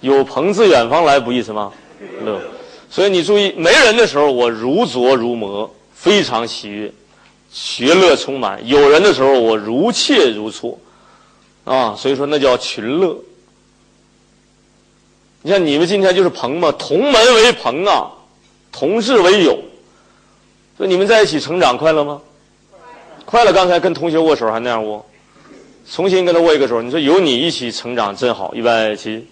有朋自远方来，不亦什么乐？所以你注意，没人的时候我如琢如磨，非常喜悦，学乐充满；有人的时候我如切如磋，啊，所以说那叫群乐。你像你们今天就是朋嘛，同门为朋啊，同事为友，所以你们在一起成长快乐吗？快乐。刚才跟同学握手还那样握，重新跟他握一个手。你说有你一起成长真好，一百七。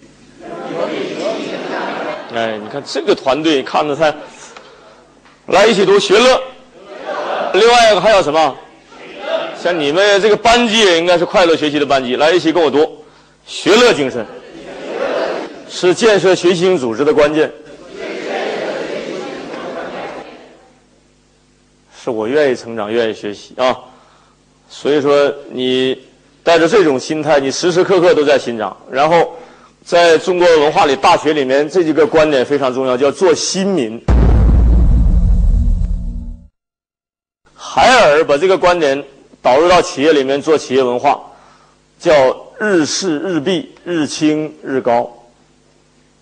哎，你看这个团队看着太，来一起读学乐。另外一个还有什么？像你们这个班级也应该是快乐学习的班级，来一起跟我读学乐精神。是建设学习型组织的关键。是我愿意成长，愿意学习啊。所以说，你带着这种心态，你时时刻刻都在欣赏。然后，在中国文化里，大学里面这几个观点非常重要，叫做新民。海尔把这个观点导入到企业里面做企业文化，叫日事日毕，日清日高。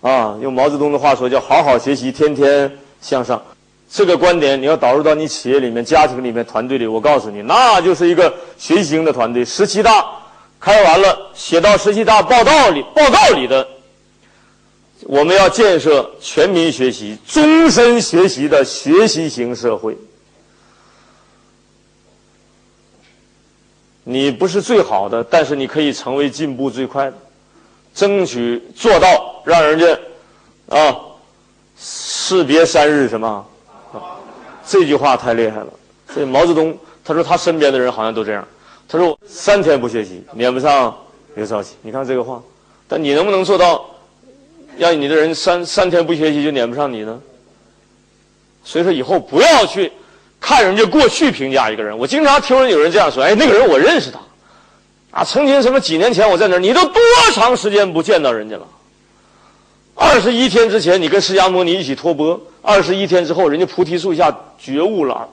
啊，用毛泽东的话说，叫好好学习，天天向上。这个观点你要导入到你企业里面、家庭里面、团队里，我告诉你，那就是一个学习型的团队。十七大开完了，写到十七大报道里，报告里的，我们要建设全民学习、终身学习的学习型社会。你不是最好的，但是你可以成为进步最快的。争取做到让人家啊，士别三日什么？这句话太厉害了。所以毛泽东他说他身边的人好像都这样。他说三天不学习撵不上刘少奇。你看这个话，但你能不能做到让你的人三三天不学习就撵不上你呢？所以说以后不要去看人家过去评价一个人。我经常听人有人这样说：“哎，那个人我认识他。”啊，曾经什么几年前我在那儿，你都多长时间不见到人家了？二十一天之前你跟释迦牟尼一起托钵，二十一天之后人家菩提树下觉悟了。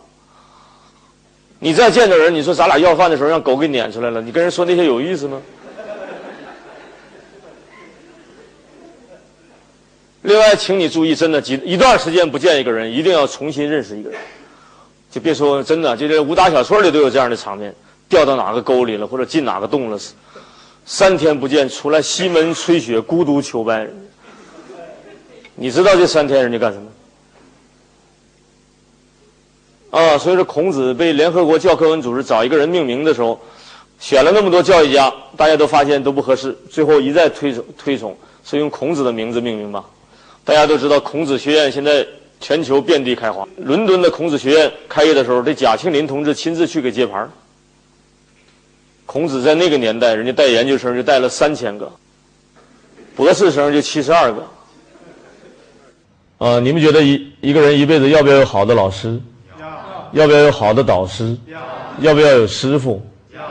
你再见到人，你说咱俩要饭的时候让狗给撵出来了，你跟人说那些有意思吗？另外，请你注意，真的几一段时间不见一个人，一定要重新认识一个人，就别说真的，就这武打小说里都有这样的场面。掉到哪个沟里了，或者进哪个洞了？三天不见，出来西门吹雪，孤独求败。你知道这三天人家干什么？啊，所以说孔子被联合国教科文组织找一个人命名的时候，选了那么多教育家，大家都发现都不合适，最后一再推崇推崇，是用孔子的名字命名吧。大家都知道，孔子学院现在全球遍地开花。伦敦的孔子学院开业的时候，这贾庆林同志亲自去给接盘。孔子在那个年代，人家带研究生就带了三千个，博士生就七十二个。啊，你们觉得一一个人一辈子要不要有好的老师？要。不要有好的导师？要。要不要有师傅？要。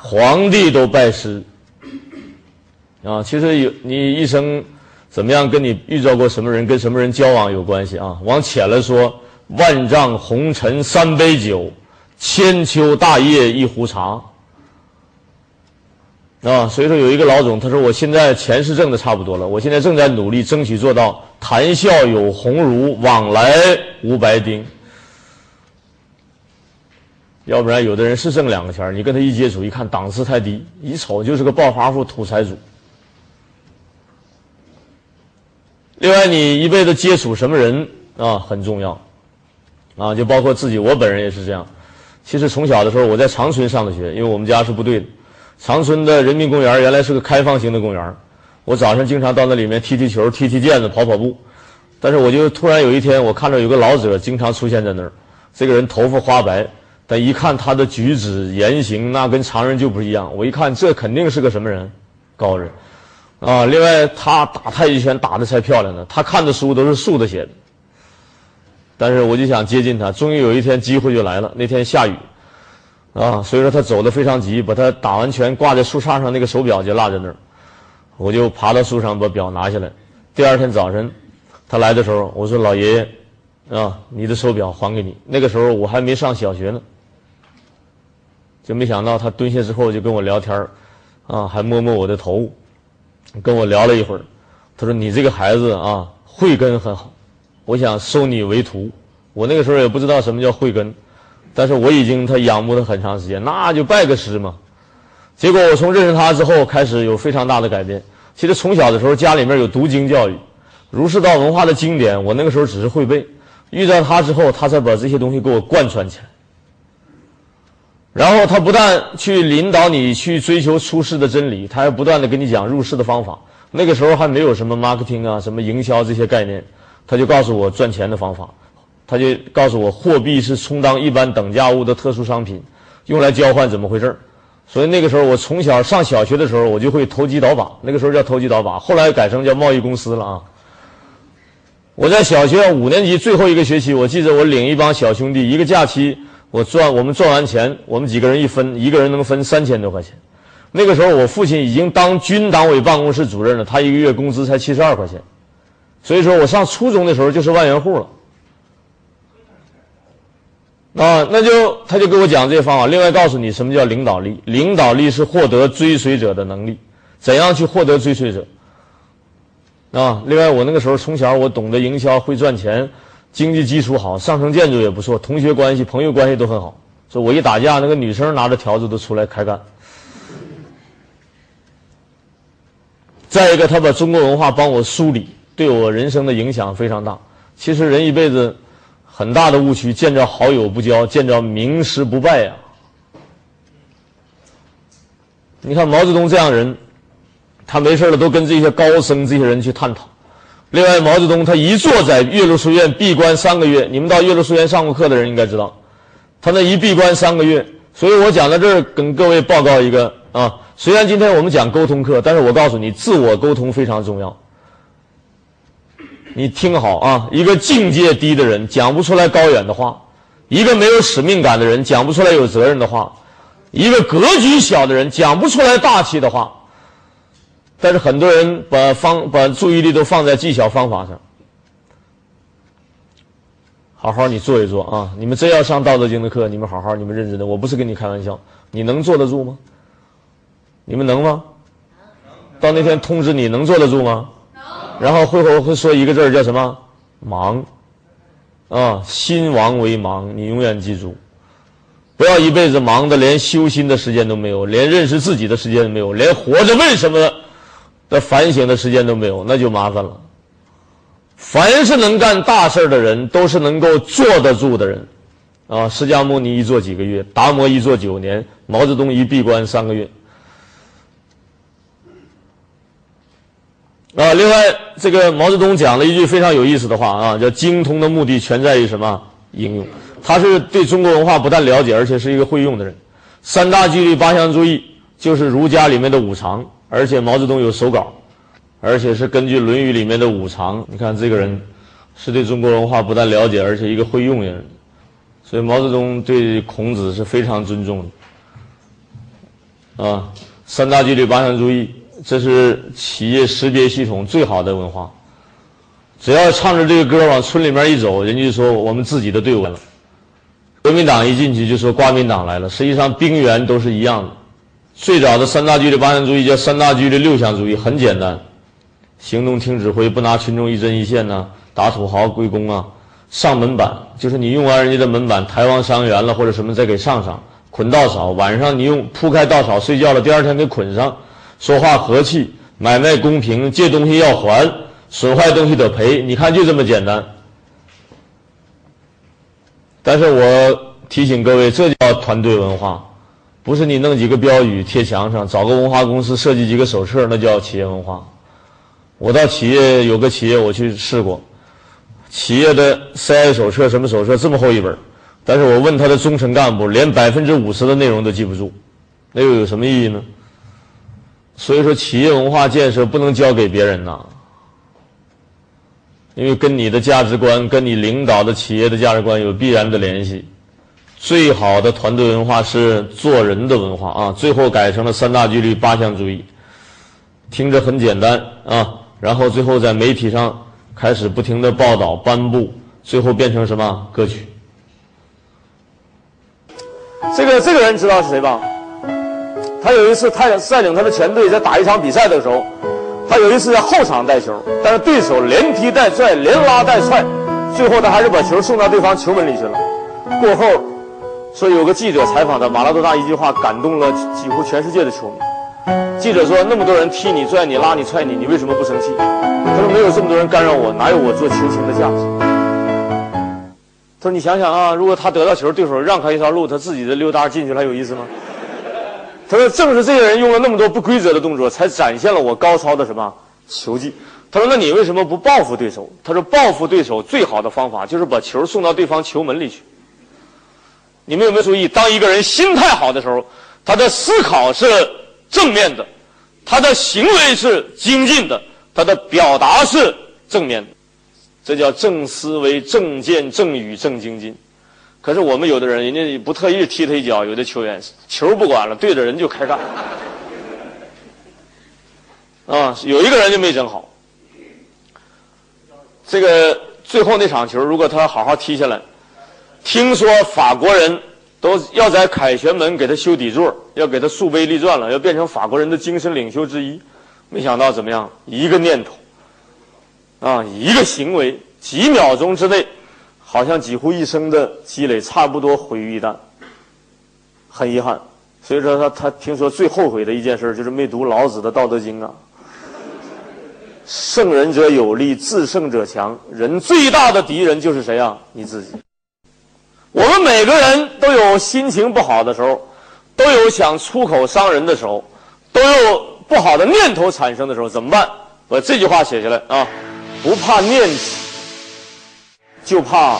皇帝都拜师。啊，其实有你一生怎么样，跟你遇到过什么人，跟什么人交往有关系啊。往浅了说，万丈红尘三杯酒，千秋大业一壶茶。啊，所以说有一个老总，他说我现在钱是挣的差不多了，我现在正在努力争取做到谈笑有鸿儒，往来无白丁。要不然有的人是挣两个钱你跟他一接触，一看档次太低，一瞅就是个暴发户、土财主。另外，你一辈子接触什么人啊，很重要，啊，就包括自己，我本人也是这样。其实从小的时候，我在长春上的学，因为我们家是部队的。长春的人民公园原来是个开放型的公园，我早上经常到那里面踢踢球、踢踢毽子、跑跑步。但是我就突然有一天，我看到有个老者经常出现在那儿。这个人头发花白，但一看他的举止言行，那跟常人就不一样。我一看，这肯定是个什么人，高人啊！另外，他打太极拳打的才漂亮呢。他看的书都是竖着写的。但是我就想接近他，终于有一天机会就来了。那天下雨。啊，所以说他走的非常急，把他打完拳挂在树杈上那个手表就落在那儿，我就爬到树上把表拿下来。第二天早晨，他来的时候，我说：“老爷爷，啊，你的手表还给你。”那个时候我还没上小学呢，就没想到他蹲下之后就跟我聊天儿啊，还摸摸我的头，跟我聊了一会儿。他说你这个孩子啊，慧根很好，我想收你为徒。我那个时候也不知道什么叫慧根，但是我已经他仰慕了很长时间，那就拜个师嘛。结果我从认识他之后开始有非常大的改变。其实从小的时候家里面有读经教育，儒释道文化的经典，我那个时候只是会背。遇到他之后，他才把这些东西给我贯穿起来。然后他不但去引导你去追求出世的真理，他还不断的跟你讲入世的方法。那个时候还没有什么 marketing 啊，什么营销这些概念，他就告诉我赚钱的方法，他就告诉我货币是充当一般等价物的特殊商品，用来交换怎么回事所以那个时候我从小上小学的时候，我就会投机倒把，那个时候叫投机倒把，后来改成叫贸易公司了啊。我在小学五年级最后一个学期，我记得我领一帮小兄弟，一个假期。我赚，我们赚完钱，我们几个人一分，一个人能分三千多块钱。那个时候，我父亲已经当军党委办公室主任了，他一个月工资才七十二块钱。所以说我上初中的时候就是万元户了。啊，那就他就给我讲这些方法。另外告诉你什么叫领导力？领导力是获得追随者的能力。怎样去获得追随者？啊，另外我那个时候从小我懂得营销，会赚钱。经济基础好，上层建筑也不错，同学关系、朋友关系都很好。说我一打架，那个女生拿着条子都出来开干。再一个，他把中国文化帮我梳理，对我人生的影响非常大。其实人一辈子很大的误区，见着好友不交，见着名师不拜呀。你看毛泽东这样人，他没事了都跟这些高僧、这些人去探讨。另外，毛泽东他一坐在岳麓书院闭关三个月，你们到岳麓书院上过课的人应该知道，他那一闭关三个月。所以我讲到这儿，跟各位报告一个啊，虽然今天我们讲沟通课，但是我告诉你，自我沟通非常重要。你听好啊，一个境界低的人讲不出来高远的话，一个没有使命感的人讲不出来有责任的话，一个格局小的人讲不出来大气的话。但是很多人把方把注意力都放在技巧方法上，好好你做一做啊！你们真要上《道德经》的课，你们好好，你们认真的，我不是跟你开玩笑，你能坐得住吗？你们能吗？到那天通知你能坐得住吗？然后会后会说一个字叫什么？忙啊！心亡为盲，你永远记住，不要一辈子忙的连修心的时间都没有，连认识自己的时间都没有，连活着为什么？的反省的时间都没有，那就麻烦了。凡是能干大事的人，都是能够坐得住的人，啊，释迦牟尼一坐几个月，达摩一坐九年，毛泽东一闭关三个月。啊，另外，这个毛泽东讲了一句非常有意思的话啊，叫“精通的目的全在于什么应用”。他是对中国文化不但了解，而且是一个会用的人。三大纪律八项注意，就是儒家里面的五常。而且毛泽东有手稿，而且是根据《论语》里面的五常。你看这个人，是对中国文化不但了解，而且一个会用人。所以毛泽东对孔子是非常尊重的。啊，三大纪律八项注意，这是企业识别系统最好的文化。只要唱着这个歌往村里面一走，人家就说我们自己的队伍来了。国民党一进去就说国民党来了，实际上兵源都是一样的。最早的三大纪律八项注意叫三大纪律六项注意，很简单：行动听指挥，不拿群众一针一线呐，打土豪归公啊，上门板就是你用完人家的门板，抬完伤员了或者什么再给上上，捆稻草，晚上你用铺开稻草睡觉了，第二天给捆上，说话和气，买卖公平，借东西要还，损坏东西得赔，你看就这么简单。但是我提醒各位，这叫团队文化。不是你弄几个标语贴墙上，找个文化公司设计几个手册，那叫企业文化。我到企业有个企业我去试过，企业的 CI 手册什么手册这么厚一本，但是我问他的中层干部，连百分之五十的内容都记不住，那又有什么意义呢？所以说，企业文化建设不能交给别人呐，因为跟你的价值观、跟你领导的企业的价值观有必然的联系。最好的团队文化是做人的文化啊！最后改成了三大纪律八项注意，听着很简单啊。然后最后在媒体上开始不停的报道颁布，最后变成什么歌曲？这个这个人知道是谁吧？他有一次，他率领他的全队在打一场比赛的时候，他有一次在后场带球，但是对手连踢带拽，连拉带踹，最后他还是把球送到对方球门里去了。过后，说有个记者采访他，马拉多纳一句话感动了几乎全世界的球迷。记者说：“那么多人踢你、拽你、拉你、踹你，你为什么不生气？”他说：“没有这么多人干扰我，哪有我做球星的价值？”他说：“你想想啊，如果他得到球，对手让开一条路，他自己的溜达进去了，有意思吗？”他说：“正是这些人用了那么多不规则的动作，才展现了我高超的什么球技。”他说：“那你为什么不报复对手？”他说：“报复对手最好的方法就是把球送到对方球门里去。”你们有没有注意，当一个人心态好的时候，他的思考是正面的，他的行为是精进的，他的表达是正面的，这叫正思维、正见、正语、正精进。可是我们有的人，人家不特意踢他一脚，有的球员球不管了，对着人就开干。啊，有一个人就没整好。这个最后那场球，如果他好好踢下来，听说法国人都要在凯旋门给他修底座，要给他树碑立传了，要变成法国人的精神领袖之一。没想到怎么样？一个念头，啊，一个行为，几秒钟之内。好像几乎一生的积累差不多毁于一旦，很遗憾。所以说他他听说最后悔的一件事就是没读老子的《道德经》啊。胜人者有力，自胜者强。人最大的敌人就是谁啊？你自己。我们每个人都有心情不好的时候，都有想出口伤人的时候，都有不好的念头产生的时候，怎么办？把这句话写下来啊！不怕念起。就怕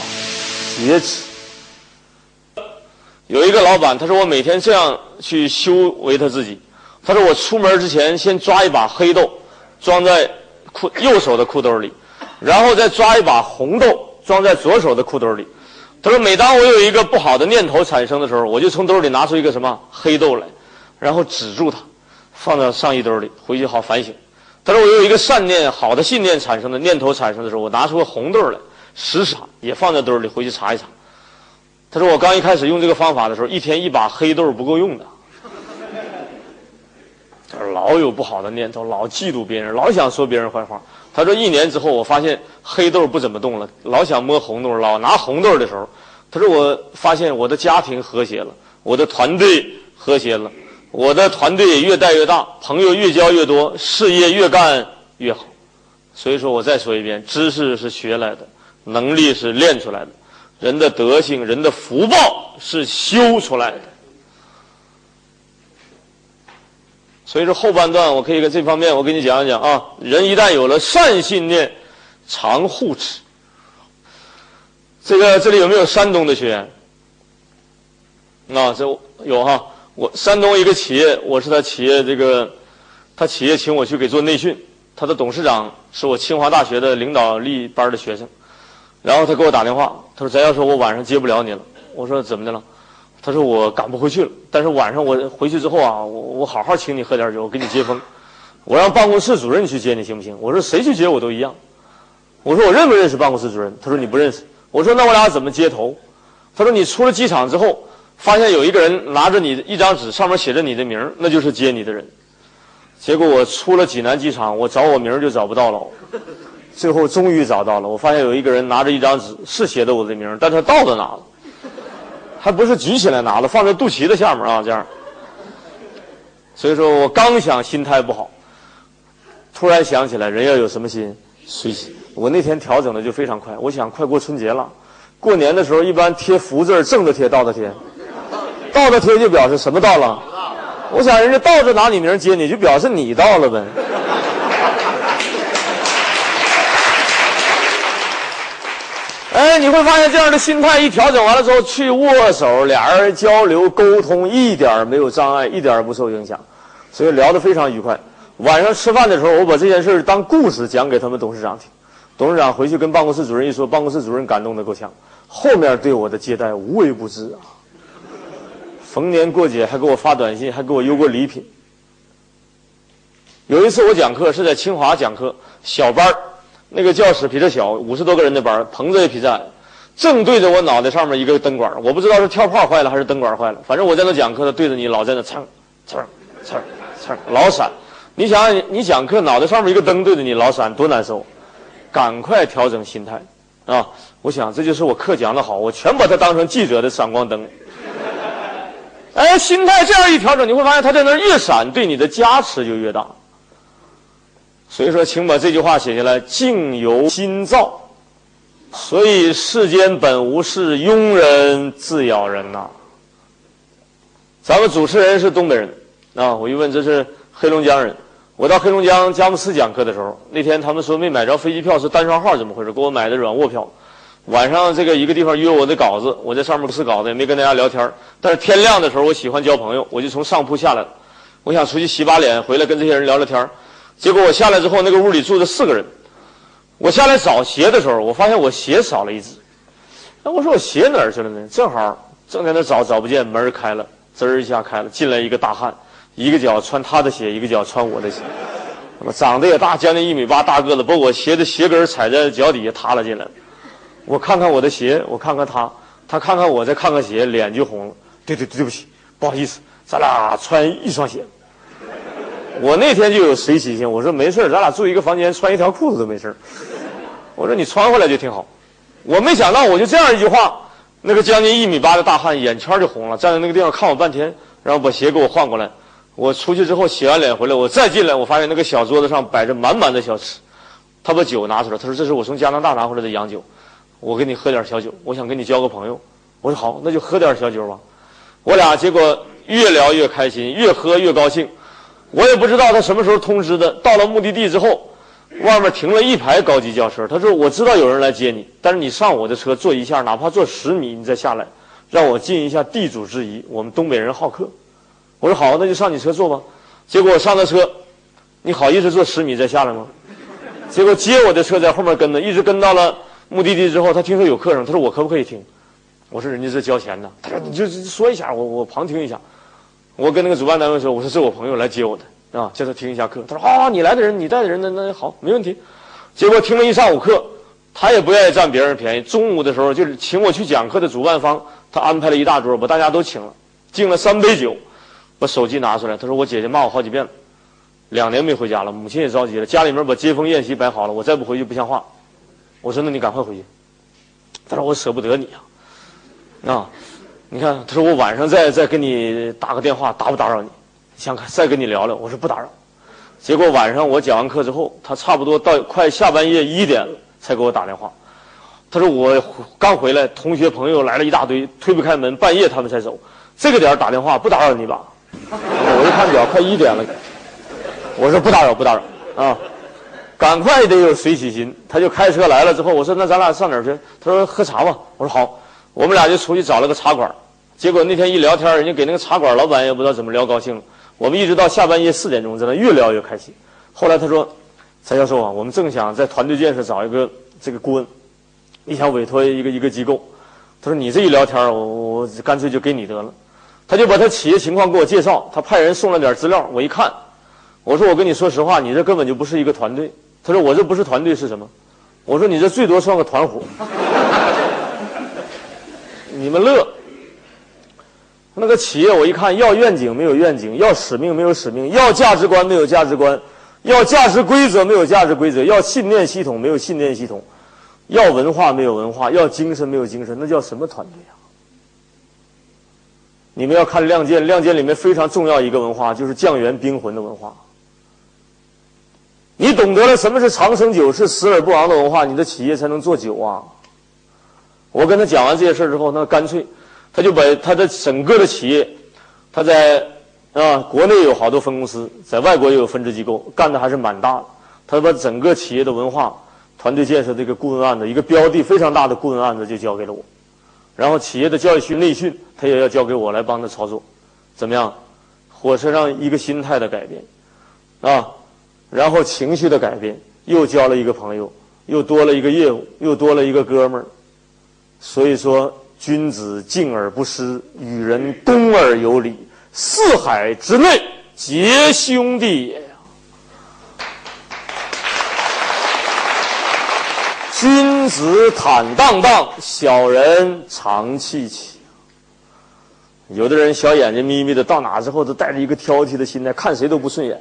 劫持。有一个老板，他说我每天这样去修为他自己。他说我出门之前先抓一把黑豆，装在裤右手的裤兜里，然后再抓一把红豆装在左手的裤兜里。他说每当我有一个不好的念头产生的时候，我就从兜里拿出一个什么黑豆来，然后止住它，放到上衣兜里，回去好反省。他说我有一个善念、好的信念产生的念头产生的时候，我拿出个红豆来。十傻也放在兜里，回去查一查。他说：“我刚一开始用这个方法的时候，一天一把黑豆不够用的。他说老有不好的念头，老嫉妒别人，老想说别人坏话。他说一年之后，我发现黑豆不怎么动了，老想摸红豆，老拿红豆的时候，他说我发现我的家庭和谐了，我的团队和谐了，我的团队越带越大，朋友越交越多，事业越干越好。所以说我再说一遍，知识是学来的。”能力是练出来的，人的德性、人的福报是修出来的。所以说后半段，我可以在这方面我给你讲一讲啊。人一旦有了善信念，常护持。这个这里有没有山东的学员？啊，这有哈。我山东一个企业，我是他企业这个，他企业请我去给做内训，他的董事长是我清华大学的领导力班的学生。然后他给我打电话，他说：“翟教授，我晚上接不了你了。”我说：“怎么的了？”他说：“我赶不回去了。但是晚上我回去之后啊，我我好好请你喝点酒，我给你接风。我让办公室主任去接你，行不行？”我说：“谁去接我都一样。”我说：“我认不认识办公室主任？”他说：“你不认识。”我说：“那我俩怎么接头？”他说：“你出了机场之后，发现有一个人拿着你的一张纸，上面写着你的名那就是接你的人。结果我出了济南机场，我找我名就找不到了。”最后终于找到了，我发现有一个人拿着一张纸，是写的我的名，但他倒着拿了，还不是举起来拿的，放在肚脐的下面啊，这样。所以说我刚想心态不好，突然想起来人要有什么心，随心。我那天调整的就非常快，我想快过春节了，过年的时候一般贴福字正着贴，倒着贴，倒着贴就表示什么到了？我想人家倒着拿你名接你，就表示你到了呗。哎，你会发现这样的心态一调整完了之后，去握手，俩人交流沟通一点没有障碍，一点不受影响，所以聊得非常愉快。晚上吃饭的时候，我把这件事当故事讲给他们董事长听。董事长回去跟办公室主任一说，办公室主任感动的够呛，后面对我的接待无微不至啊。逢年过节还给我发短信，还给我邮过礼品。有一次我讲课是在清华讲课，小班儿。那个教室比这小，五十多个人的班，棚子也比这矮，正对着我脑袋上面一个灯管，我不知道是跳炮坏了还是灯管坏了，反正我在那讲课，他对着你老在那蹭蹭蹭蹭，老闪。你想想，你讲课脑袋上面一个灯对着你，老闪多难受，赶快调整心态啊！我想这就是我课讲的好，我全把它当成记者的闪光灯。哎，心态这样一调整，你会发现它在那越闪，对你的加持就越大。所以说，请把这句话写下来：境由心造。所以世间本无事，庸人自扰人呐。咱们主持人是东北人啊，我一问这是黑龙江人。我到黑龙江佳木斯讲课的时候，那天他们说没买着飞机票，是单双号，怎么回事？给我买的软卧票。晚上这个一个地方约我的稿子，我在上面不是稿子，也没跟大家聊天但是天亮的时候，我喜欢交朋友，我就从上铺下来了。我想出去洗把脸，回来跟这些人聊聊天结果我下来之后，那个屋里住着四个人。我下来找鞋的时候，我发现我鞋少了一只。那我说我鞋哪儿去了呢？正好正在那找，找不见，门开了，滋儿一下开了，进来一个大汉，一个脚穿他的鞋，一个脚穿我的鞋。那么长得也大，将近一米八，大个子，把我鞋的鞋跟踩在脚底下塌了进来。我看看我的鞋，我看看他，他看看我，再看看鞋，脸就红了。对对，对不起，不好意思，咱俩穿一双鞋。我那天就有随喜心，我说没事咱俩住一个房间，穿一条裤子都没事我说你穿回来就挺好。我没想到，我就这样一句话，那个将近一米八的大汉眼圈就红了，站在那个地方看我半天，然后把鞋给我换过来。我出去之后洗完脸回来，我再进来，我发现那个小桌子上摆着满满的小吃。他把酒拿出来，他说这是我从加拿大拿回来的洋酒。我给你喝点小酒，我想跟你交个朋友。我说好，那就喝点小酒吧。我俩结果越聊越开心，越喝越高兴。我也不知道他什么时候通知的。到了目的地之后，外面停了一排高级轿车。他说：“我知道有人来接你，但是你上我的车坐一下，哪怕坐十米，你再下来，让我尽一下地主之谊。我们东北人好客。”我说：“好，那就上你车坐吧。”结果我上了车，你好意思坐十米再下来吗？结果接我的车在后面跟着，一直跟到了。目的地之后，他听说有客人，他说我可不可以听？我说人家是交钱的。他说你就说一下，我我旁听一下。我跟那个主办单位说，我说是我朋友来接我的啊，叫他听一下课。他说啊，你来的人，你带的人，那那好，没问题。结果听了一上午课，他也不愿意占别人便宜。中午的时候，就是请我去讲课的主办方，他安排了一大桌，把大家都请了，敬了三杯酒，把手机拿出来，他说我姐姐骂我好几遍了，两年没回家了，母亲也着急了，家里面把接风宴席摆好了，我再不回去不像话。我说：“那你赶快回去。”他说：“我舍不得你啊，啊，你看，他说我晚上再再给你打个电话，打不打扰你？想再跟你聊聊。”我说：“不打扰。”结果晚上我讲完课之后，他差不多到快下半夜一点才给我打电话。他说：“我刚回来，同学朋友来了一大堆，推不开门，半夜他们才走。这个点打电话不打扰你吧？”我一看表，快一点了。我说：“不打扰，不打扰啊。”赶快得有随喜心，他就开车来了之后，我说那咱俩上哪儿去？他说喝茶吧。我说好，我们俩就出去找了个茶馆。结果那天一聊天，人家给那个茶馆老板也不知道怎么聊高兴了。我们一直到下半夜四点钟，在那越聊越开心。后来他说：“蔡教授啊，我们正想在团队建设找一个这个顾问，你想委托一个一个机构。”他说：“你这一聊天，我我干脆就给你得了。”他就把他企业情况给我介绍，他派人送了点资料，我一看，我说：“我跟你说实话，你这根本就不是一个团队。”他说：“我这不是团队是什么？”我说：“你这最多算个团伙。”你们乐。那个企业我一看，要愿景没有愿景，要使命没有使命，要价值观没有价值观，要价值规则没有价值规则，要信念系统没有信念系统，要文化没有文化，要精神没有精神，那叫什么团队啊？你们要看《亮剑》，《亮剑》里面非常重要一个文化，就是酱园冰魂的文化。你懂得了什么是长生久世死而不亡的文化，你的企业才能做久啊！我跟他讲完这些事之后，那干脆，他就把他的整个的企业，他在啊国内有好多分公司，在外国也有分支机构，干的还是蛮大的。他把整个企业的文化、团队建设这个顾问案子，一个标的非常大的顾问案子就交给了我，然后企业的教育训内训，他也要交给我来帮他操作，怎么样？火车上一个心态的改变，啊。然后情绪的改变，又交了一个朋友，又多了一个业务，又多了一个哥们儿。所以说，君子敬而不失，与人恭而有礼，四海之内皆兄弟也。君子坦荡荡，小人长戚戚。有的人小眼睛眯眯的，到哪之后都带着一个挑剔的心态，看谁都不顺眼。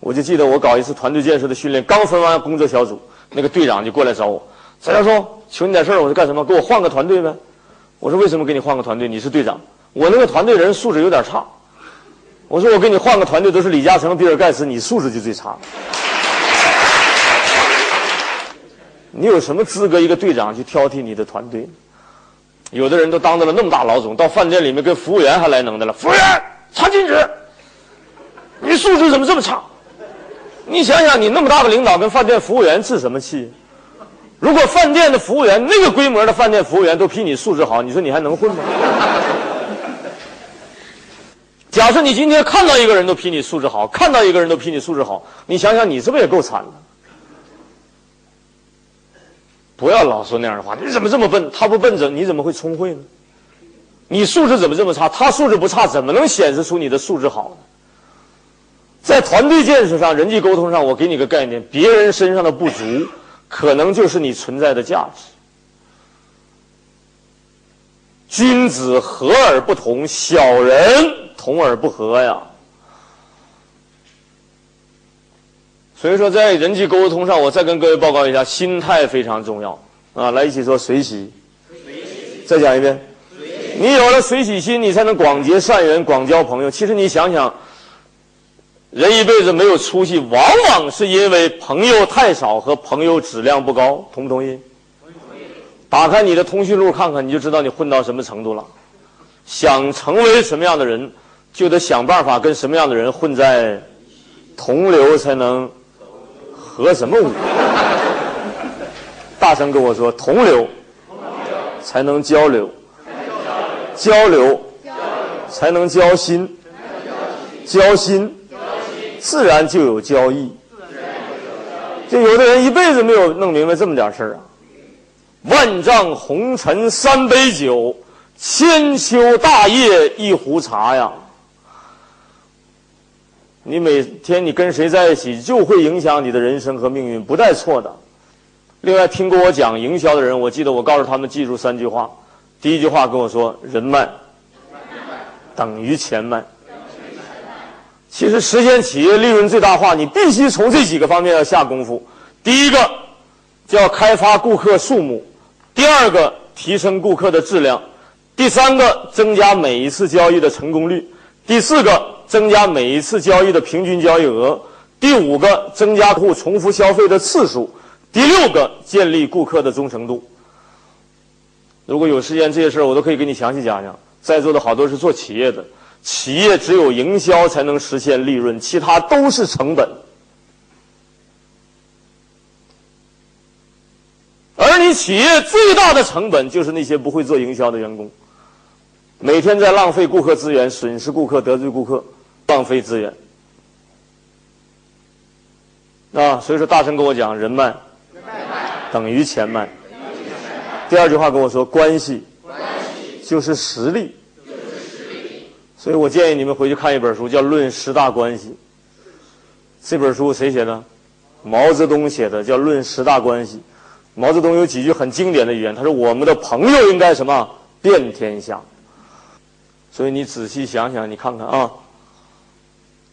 我就记得我搞一次团队建设的训练，刚分完工作小组，那个队长就过来找我，翟教授，求你点事儿。我说干什么？给我换个团队呗。我说为什么给你换个团队？你是队长，我那个团队人素质有点差。我说我给你换个团队，都是李嘉诚、比尔盖茨，你素质就最差。你有什么资格一个队长去挑剔你的团队？有的人都当到了那么大老总，到饭店里面跟服务员还来能的了。服务员，餐巾纸。你素质怎么这么差？你想想，你那么大的领导跟饭店服务员置什么气？如果饭店的服务员那个规模的饭店服务员都比你素质好，你说你还能混吗？假设你今天看到一个人都比你素质好，看到一个人都比你素质好，你想想，你是不是也够惨的？不要老说那样的话。你怎么这么笨？他不笨怎你怎么会聪慧呢？你素质怎么这么差？他素质不差，怎么能显示出你的素质好呢？在团队建设上、人际沟通上，我给你个概念：别人身上的不足，可能就是你存在的价值。君子和而不同，小人同而不和呀。所以说，在人际沟通上，我再跟各位报告一下，心态非常重要啊！来，一起说随喜。再讲一遍。你有了随喜心，你才能广结善缘、广交朋友。其实你想想。人一辈子没有出息，往往是因为朋友太少和朋友质量不高。同不同意？同意打开你的通讯录看看，你就知道你混到什么程度了。想成为什么样的人，就得想办法跟什么样的人混在同流，才能合什么舞？大声跟我说，同流才能交流，交流才能交心，交心。自然就有交易，就有的人一辈子没有弄明白这么点事儿啊！万丈红尘三杯酒，千秋大业一壶茶呀！你每天你跟谁在一起，就会影响你的人生和命运，不带错的。另外，听过我讲营销的人，我记得我告诉他们记住三句话：第一句话跟我说，人脉等于钱脉。其实实现企业利润最大化，你必须从这几个方面要下功夫。第一个叫开发顾客数目，第二个提升顾客的质量，第三个增加每一次交易的成功率，第四个增加每一次交易的平均交易额，第五个增加客户重复消费的次数，第六个建立顾客的忠诚度。如果有时间，这些事儿我都可以给你详细讲讲。在座的好多是做企业的。企业只有营销才能实现利润，其他都是成本。而你企业最大的成本就是那些不会做营销的员工，每天在浪费顾客资源，损失顾客，得罪顾客，浪费资源。啊，所以说大声跟我讲，人脉等于钱脉。第二句话跟我说，关系就是实力。所以我建议你们回去看一本书，叫《论十大关系》。这本书谁写的？毛泽东写的，叫《论十大关系》。毛泽东有几句很经典的语言，他说：“我们的朋友应该什么？遍天下。”所以你仔细想想，你看看啊，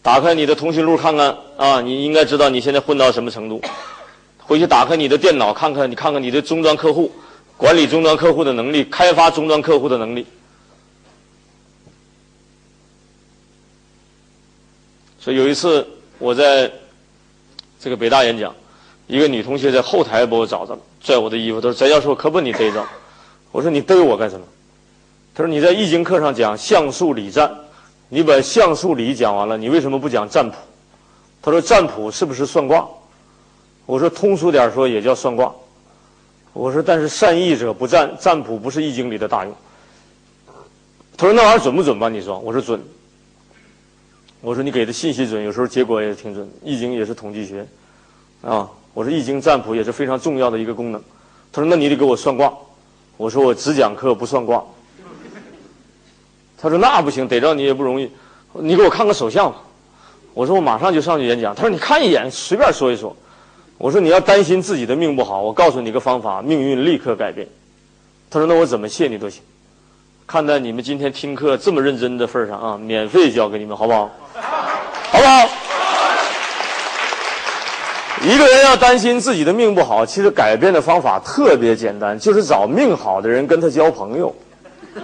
打开你的通讯录看看啊，你应该知道你现在混到什么程度。回去打开你的电脑看看，你看看你的终端客户，管理终端客户的能力，开发终端客户的能力。所以有一次我在这个北大演讲，一个女同学在后台把我找着了，拽我的衣服，她说：“翟教授，可把你逮着。”我说：“你逮我干什么？”她说：“你在易经课上讲象数理占，你把象数理讲完了，你为什么不讲占卜？”她说：“占卜是不是算卦？”我说：“通俗点说，也叫算卦。”我说：“但是善易者不占，占卜不是易经里的大用。”她说：“那玩意儿准不准吧？”你说，我说准。我说你给的信息准，有时候结果也挺准。易经也是统计学，啊，我说易经占卜也是非常重要的一个功能。他说那你得给我算卦。我说我只讲课不算卦。他说那不行，逮着你也不容易。你给我看个手相吧。我说我马上就上去演讲。他说你看一眼，随便说一说。我说你要担心自己的命不好，我告诉你个方法，命运立刻改变。他说那我怎么谢你都行。看在你们今天听课这么认真的份上啊，免费教给你们，好不好？好不好？一个人要担心自己的命不好，其实改变的方法特别简单，就是找命好的人跟他交朋友。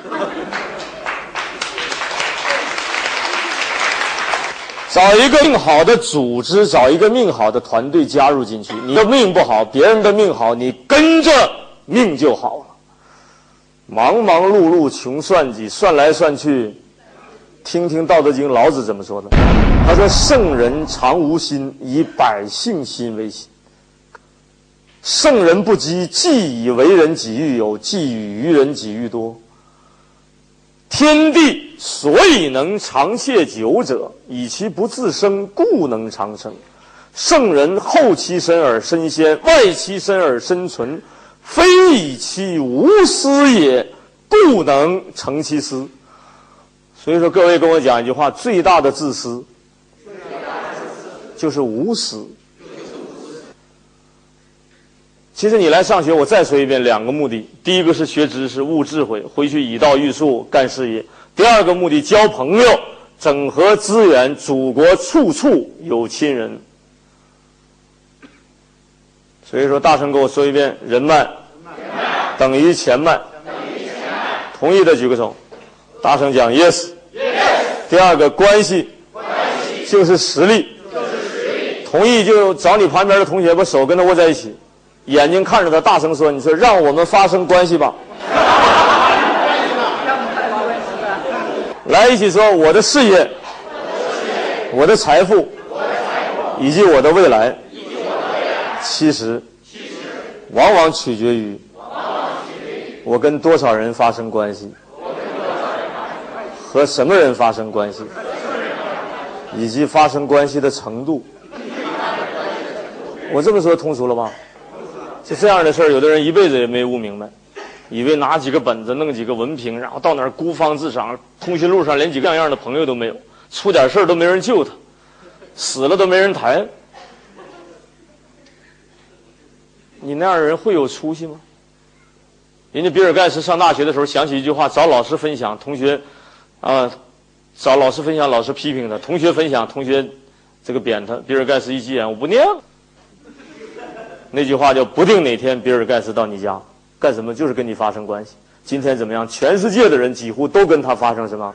找一个命好的组织，找一个命好的团队加入进去。你的命不好，别人的命好，你跟着命就好了。忙忙碌碌穷算计，算来算去，听听《道德经》老子怎么说的。他说：“圣人常无心，以百姓心为心。圣人不积，既以为人己欲有，既与愚人己欲多。天地所以能长且久者，以其不自生，故能长生。圣人后其身而身先，外其身而身存。”非以其无私也，故能成其私。所以说，各位跟我讲一句话：最大的自私，就是无私。其实你来上学，我再说一遍，两个目的：第一个是学知识、悟智慧，回去以道育树干事业；第二个目的，交朋友、整合资源，祖国处处有亲人。所以说，大声跟我说一遍：人脉等于钱脉。同意的举个手。大声讲 yes。第二个关系就是实力。同意就找你旁边的同学，把手跟他握在一起，眼睛看着他，大声说：“你说让我们发生关系吧。”来，一起说我的事业，我的财富，以及我的未来。其实，往往取决于我跟多少人发生关系，和什么人发生关系，以及发生关系的程度。我这么说通俗了吧？就这样的事儿，有的人一辈子也没悟明白，以为拿几个本子、弄几个文凭，然后到哪儿孤芳自赏，通讯录上连几个样样的朋友都没有，出点事儿都没人救他，死了都没人抬。你那样的人会有出息吗？人家比尔盖茨上大学的时候想起一句话：找老师分享，同学啊，找老师分享，老师批评他；同学分享，同学这个贬他。比尔盖茨一急眼，我不念了。那句话叫“不定哪天比尔盖茨到你家干什么”，就是跟你发生关系。今天怎么样？全世界的人几乎都跟他发生什么？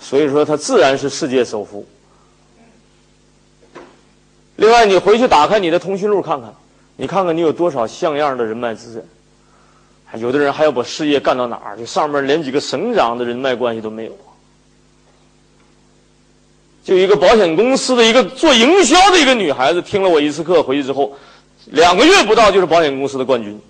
所以说他自然是世界首富。另外，你回去打开你的通讯录看看。你看看你有多少像样的人脉资源，有的人还要把事业干到哪儿去？上面连几个省长的人脉关系都没有。就一个保险公司的一个做营销的一个女孩子，听了我一次课回去之后，两个月不到就是保险公司的冠军。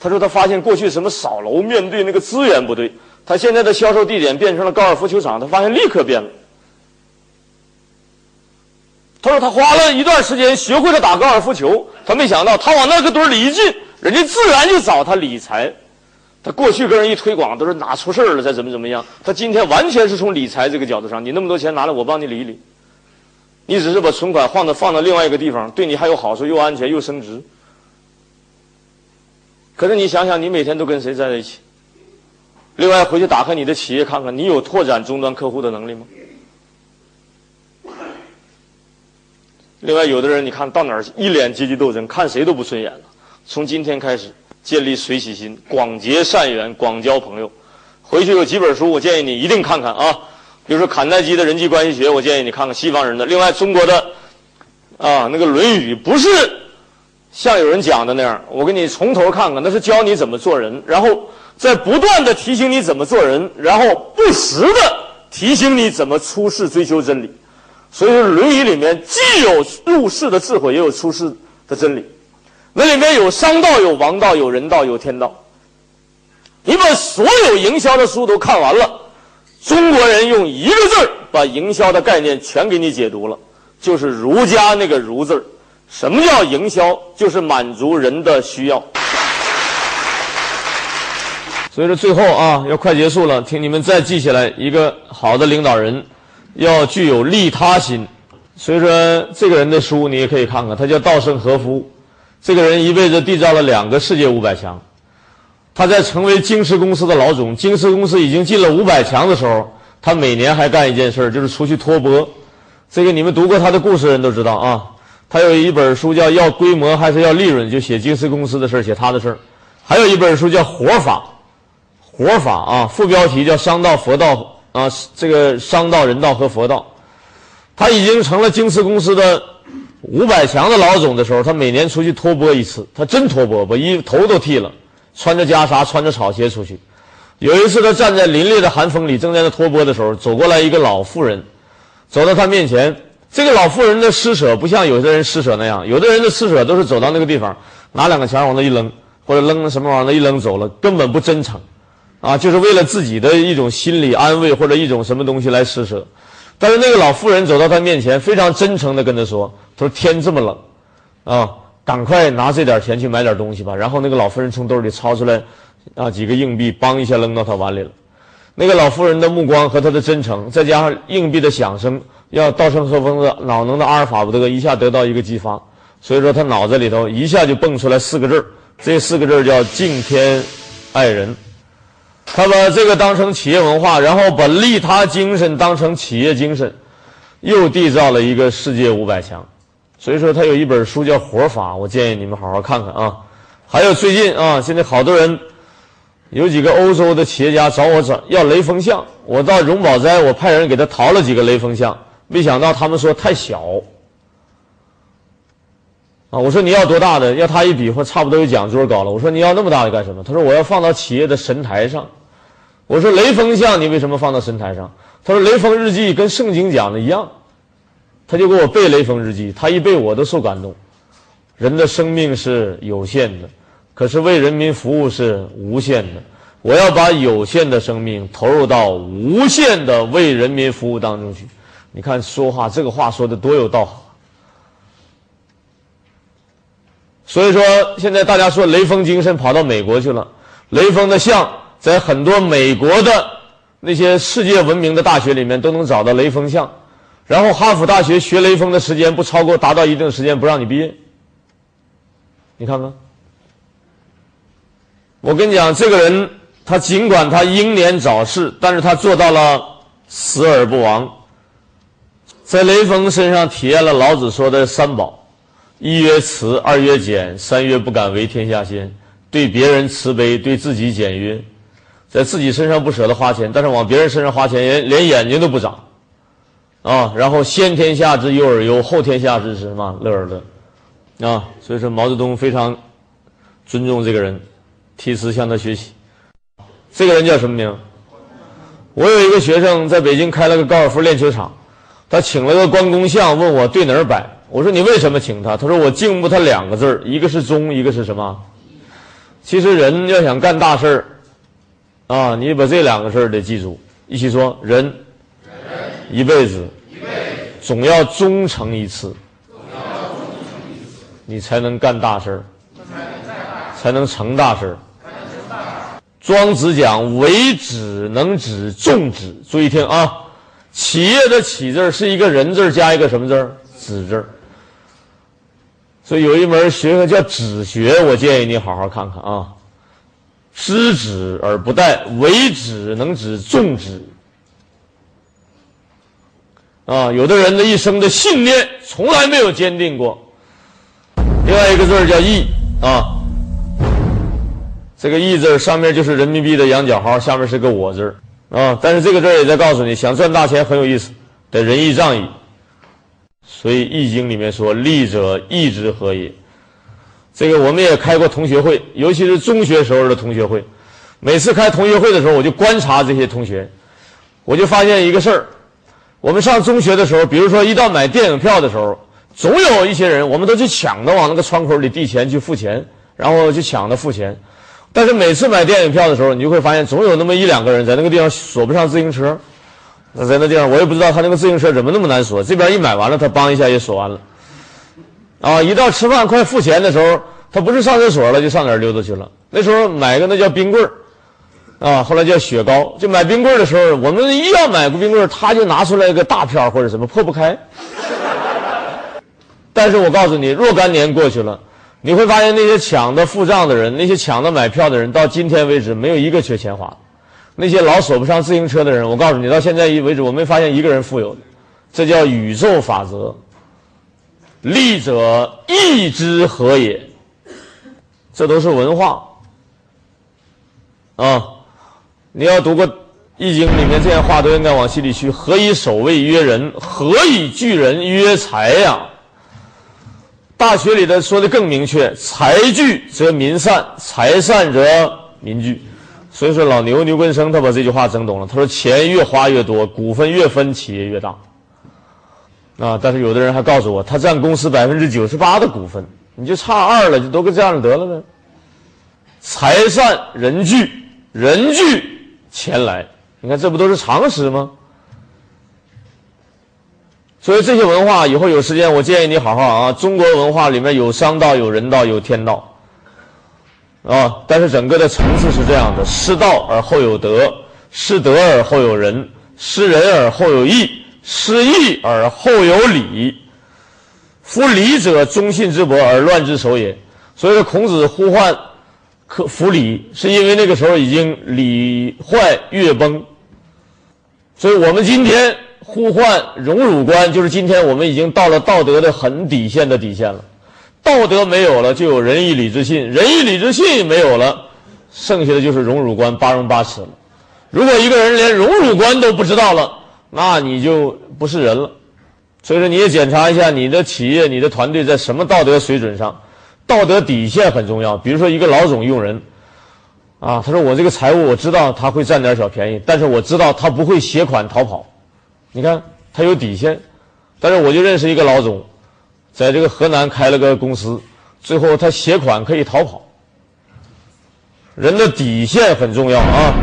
她说她发现过去什么扫楼面对那个资源不对，她现在的销售地点变成了高尔夫球场，她发现立刻变了。她说她花了一段时间学会了打高尔夫球，她没想到她往那个堆里一进，人家自然就找她理财。他过去跟人一推广都是哪出事了再怎么怎么样，他今天完全是从理财这个角度上，你那么多钱拿来我帮你理一理，你只是把存款放到放到另外一个地方，对你还有好处，又安全又升值。可是你想想，你每天都跟谁在一起？另外回去打开你的企业看看，你有拓展终端客户的能力吗？另外，有的人你看到哪儿一脸阶级斗争，看谁都不顺眼了。从今天开始，建立随喜心，广结善缘，广交朋友。回去有几本书，我建议你一定看看啊。比如说坎耐基的人际关系学，我建议你看看西方人的。另外，中国的啊那个《论语》，不是像有人讲的那样，我给你从头看看，那是教你怎么做人，然后在不断的提醒你怎么做人，然后不时的提醒你怎么出世追求真理。所以说，《论语》里面既有入世的智慧，也有出世的真理。那里面有商道，有王道，有人道，有天道。你把所有营销的书都看完了，中国人用一个字把营销的概念全给你解读了，就是儒家那个“儒”字。什么叫营销？就是满足人的需要。所以说，最后啊，要快结束了，请你们再记下来一个好的领导人。要具有利他心，所以说这个人的书你也可以看看，他叫稻盛和夫。这个人一辈子缔造了两个世界五百强。他在成为京师公司的老总，京师公司已经进了五百强的时候，他每年还干一件事，就是出去托钵。这个你们读过他的故事的人都知道啊。他有一本书叫《要规模还是要利润》，就写京瓷公司的事写他的事。还有一本书叫《活法》，活法啊，副标题叫“商道、佛道”啊，这个商道、人道和佛道。他已经成了京瓷公司的五百强的老总的时候，他每年出去托钵一次，他真托钵，把衣头都剃了，穿着袈裟，穿着草鞋出去。有一次，他站在凛冽的寒风里，正在那托钵的时候，走过来一个老妇人，走到他面前。这个老妇人的施舍不像有的人施舍那样，有的人的施舍都是走到那个地方，拿两个钱往那一扔，或者扔什么往那一扔走了，根本不真诚，啊，就是为了自己的一种心理安慰或者一种什么东西来施舍。但是那个老妇人走到他面前，非常真诚地跟他说：“他说天这么冷，啊，赶快拿这点钱去买点东西吧。”然后那个老妇人从兜里掏出来。啊，几个硬币，梆一下扔到他碗里了。那个老妇人的目光和他的真诚，再加上硬币的响声，要稻盛和夫的脑能的阿尔法不得一下得到一个激发。所以说，他脑子里头一下就蹦出来四个字儿，这四个字儿叫敬天爱人。他把这个当成企业文化，然后把利他精神当成企业精神，又缔造了一个世界五百强。所以说，他有一本书叫《活法》，我建议你们好好看看啊。还有最近啊，现在好多人。有几个欧洲的企业家找我找要雷锋像，我到荣宝斋，我派人给他淘了几个雷锋像，没想到他们说太小。啊，我说你要多大的？要他一比划，差不多有讲桌高了。我说你要那么大的干什么？他说我要放到企业的神台上。我说雷锋像你为什么放到神台上？他说雷锋日记跟圣经讲的一样，他就给我背雷锋日记，他一背我都受感动。人的生命是有限的。可是为人民服务是无限的，我要把有限的生命投入到无限的为人民服务当中去。你看说话这个话说的多有道好。所以说现在大家说雷锋精神跑到美国去了，雷锋的像在很多美国的那些世界闻名的大学里面都能找到雷锋像，然后哈佛大学学雷锋的时间不超过达到一定时间不让你毕业。你看看。我跟你讲，这个人他尽管他英年早逝，但是他做到了死而不亡。在雷锋身上体验了老子说的三宝：一曰慈，二曰俭，三曰不敢为天下先。对别人慈悲，对自己简约，在自己身上不舍得花钱，但是往别人身上花钱，连连眼睛都不长啊。然后先天下之忧而忧，后天下之什么乐而乐啊。所以说毛泽东非常尊重这个人。题词向他学习，这个人叫什么名？我有一个学生在北京开了个高尔夫练球场，他请了个关公像，问我对哪儿摆。我说你为什么请他？他说我敬慕他两个字儿，一个是忠，一个是什么？其实人要想干大事儿，啊，你把这两个事儿得记住，一起说人，一辈子，总要忠诚一次，你才能干大事儿，才能成大事儿。庄子讲：“为止能止，众止。”注意听啊，企业的“企”字是一个人字加一个什么字止字所以有一门学科叫止学，我建议你好好看看啊。知止而不殆，为止能止，众止。啊，有的人的一生的信念从来没有坚定过。另外一个字叫义啊。这个“义”字上面就是人民币的羊角号，下面是个“我”字啊。但是这个字也在告诉你，想赚大钱很有意思，得仁义仗义。所以《易经》里面说：“利者义之和也。”这个我们也开过同学会，尤其是中学时候的同学会。每次开同学会的时候，我就观察这些同学，我就发现一个事儿：我们上中学的时候，比如说一到买电影票的时候，总有一些人，我们都去抢着往那个窗口里递钱去付钱，然后就抢着付钱。但是每次买电影票的时候，你就会发现总有那么一两个人在那个地方锁不上自行车。那在那地方，我也不知道他那个自行车怎么那么难锁。这边一买完了，他帮一下也锁完了。啊，一到吃饭快付钱的时候，他不是上厕所了，就上哪溜达去了。那时候买个那叫冰棍，啊，后来叫雪糕。就买冰棍的时候，我们一要买个冰棍，他就拿出来一个大片或者什么破不开。但是我告诉你，若干年过去了。你会发现那些抢的付账的人，那些抢的买票的人，到今天为止没有一个缺钱花。那些老锁不上自行车的人，我告诉你，到现在为止我没发现一个人富有的。这叫宇宙法则。利者义之和也。这都是文化啊！你要读过《易经》里面这些话，都应该往心里去。何以守卫曰仁？何以聚人曰财呀？大学里的说的更明确：财聚则民散，财散则民聚。所以说，老牛牛根生他把这句话整懂了。他说：钱越花越多，股份越分，企业越大。啊！但是有的人还告诉我，他占公司百分之九十八的股份，你就差二了，就都跟这样得了呗。财散人聚，人聚钱来。你看，这不都是常识吗？所以这些文化以后有时间，我建议你好好啊。中国文化里面有商道，有人道，有天道。啊，但是整个的层次是这样的：失道而后有德，失德而后有仁，失仁而后有义，失义而后有礼。夫礼者，忠信之薄而乱之首也。所以说，孔子呼唤克服礼，是因为那个时候已经礼坏乐崩。所以我们今天呼唤荣辱观，就是今天我们已经到了道德的很底线的底线了。道德没有了，就有仁义礼智信；仁义礼智信没有了，剩下的就是荣辱观八荣八耻了。如果一个人连荣辱观都不知道了，那你就不是人了。所以说，你也检查一下你的企业、你的团队在什么道德水准上，道德底线很重要。比如说，一个老总用人，啊，他说我这个财务我知道他会占点小便宜，但是我知道他不会携款逃跑。你看他有底线，但是我就认识一个老总。在这个河南开了个公司，最后他携款可以逃跑。人的底线很重要啊！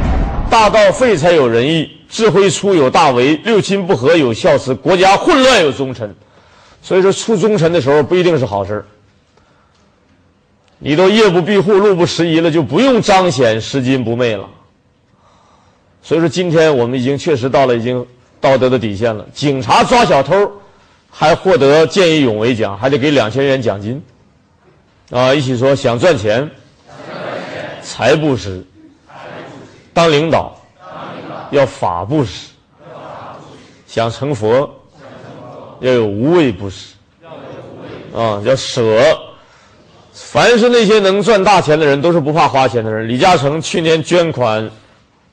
大道废才有仁义，智慧出有大为，六亲不和有孝慈，国家混乱有忠臣。所以说，出忠臣的时候不一定是好事你都夜不闭户、路不拾遗了，就不用彰显拾金不昧了。所以说，今天我们已经确实到了已经道德的底线了。警察抓小偷。还获得见义勇为奖，还得给两千元奖金，啊！一起说想赚钱，财不施；当领导，要法布施；想成佛，要有无畏布施。啊，要舍。凡是那些能赚大钱的人，都是不怕花钱的人。李嘉诚去年捐款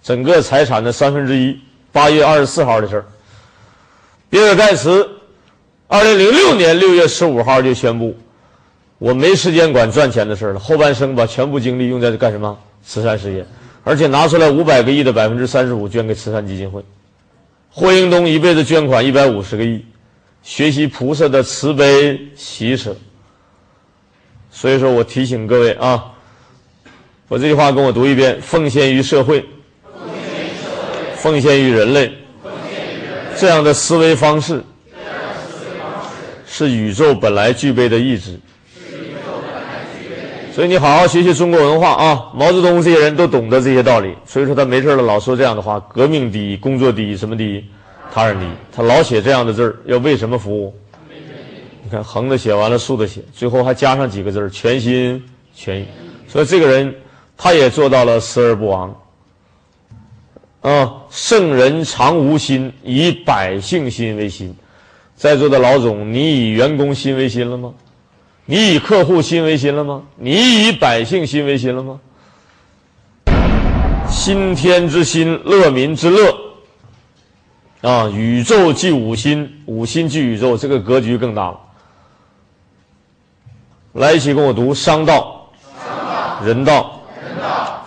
整个财产的三分之一，八月二十四号的事儿。比尔盖茨。二零零六年六月十五号就宣布，我没时间管赚钱的事了，后半生把全部精力用在干什么？慈善事业，而且拿出来五百个亿的百分之三十五捐给慈善基金会。霍英东一辈子捐款一百五十个亿，学习菩萨的慈悲喜舍。所以说我提醒各位啊，我这句话跟我读一遍：奉献于社会，奉献于人类，这样的思维方式。是宇宙本来具备的意志，所以你好好学习中国文化啊！毛泽东这些人都懂得这些道理，所以说他没事了老说这样的话：革命第一，工作第一，什么第一？他人第一。他老写这样的字儿，要为什么服务？你看横的写完了，竖的写，最后还加上几个字儿：全心全意。所以这个人他也做到了死而不亡。啊，圣人常无心，以百姓心为心。在座的老总，你以员工心为心了吗？你以客户心为心了吗？你以百姓心为心了吗？心天之心，乐民之乐。啊，宇宙即五心，五心即宇宙，这个格局更大了。来，一起跟我读商道、人道、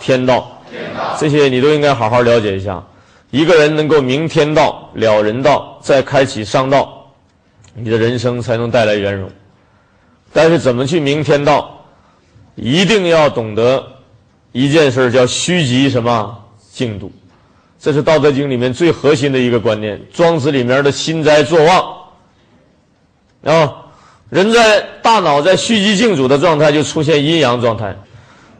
天道，这些你都应该好好了解一下。一个人能够明天道、了人道，再开启商道。你的人生才能带来圆融，但是怎么去明天道？一定要懂得一件事，叫虚极什么静笃，这是《道德经》里面最核心的一个观念。《庄子》里面的心斋坐忘啊，人在大脑在虚极静笃的状态，就出现阴阳状态。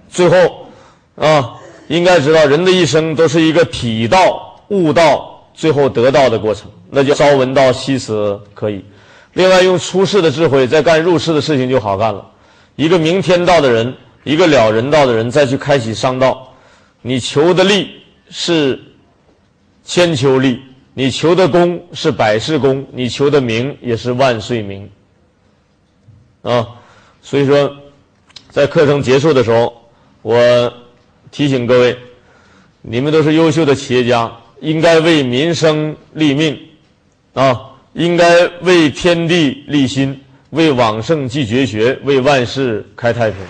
最后啊，应该知道，人的一生都是一个体道、悟道，最后得道的过程，那就朝闻道，夕死可以。另外，用出世的智慧再干入世的事情就好干了。一个明天道的人，一个了人道的人，再去开启商道，你求的利是千秋利，你求的功是百世功，你求的名也是万岁名。啊。所以说，在课程结束的时候，我提醒各位，你们都是优秀的企业家，应该为民生立命啊，应该为天地立心，为往圣继绝学，为万世开太平。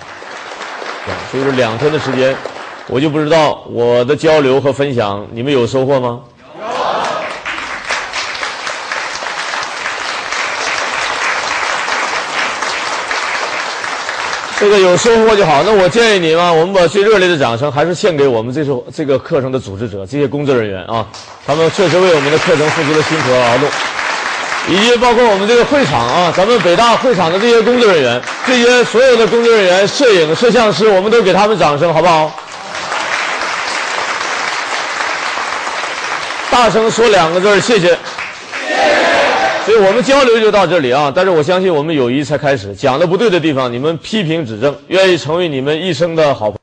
所以说，两天的时间，我就不知道我的交流和分享，你们有收获吗？有这个有收获就好。那我建议你们，我们把最热烈的掌声还是献给我们这首这个课程的组织者，这些工作人员啊，他们确实为我们的课程付出了辛苦和劳动，以及包括我们这个会场啊，咱们北大会场的这些工作人员，这些所有的工作人员、摄影、摄像师，我们都给他们掌声，好不好？大声说两个字，谢谢。所以我们交流就到这里啊！但是我相信我们友谊才开始，讲的不对的地方，你们批评指正，愿意成为你们一生的好朋。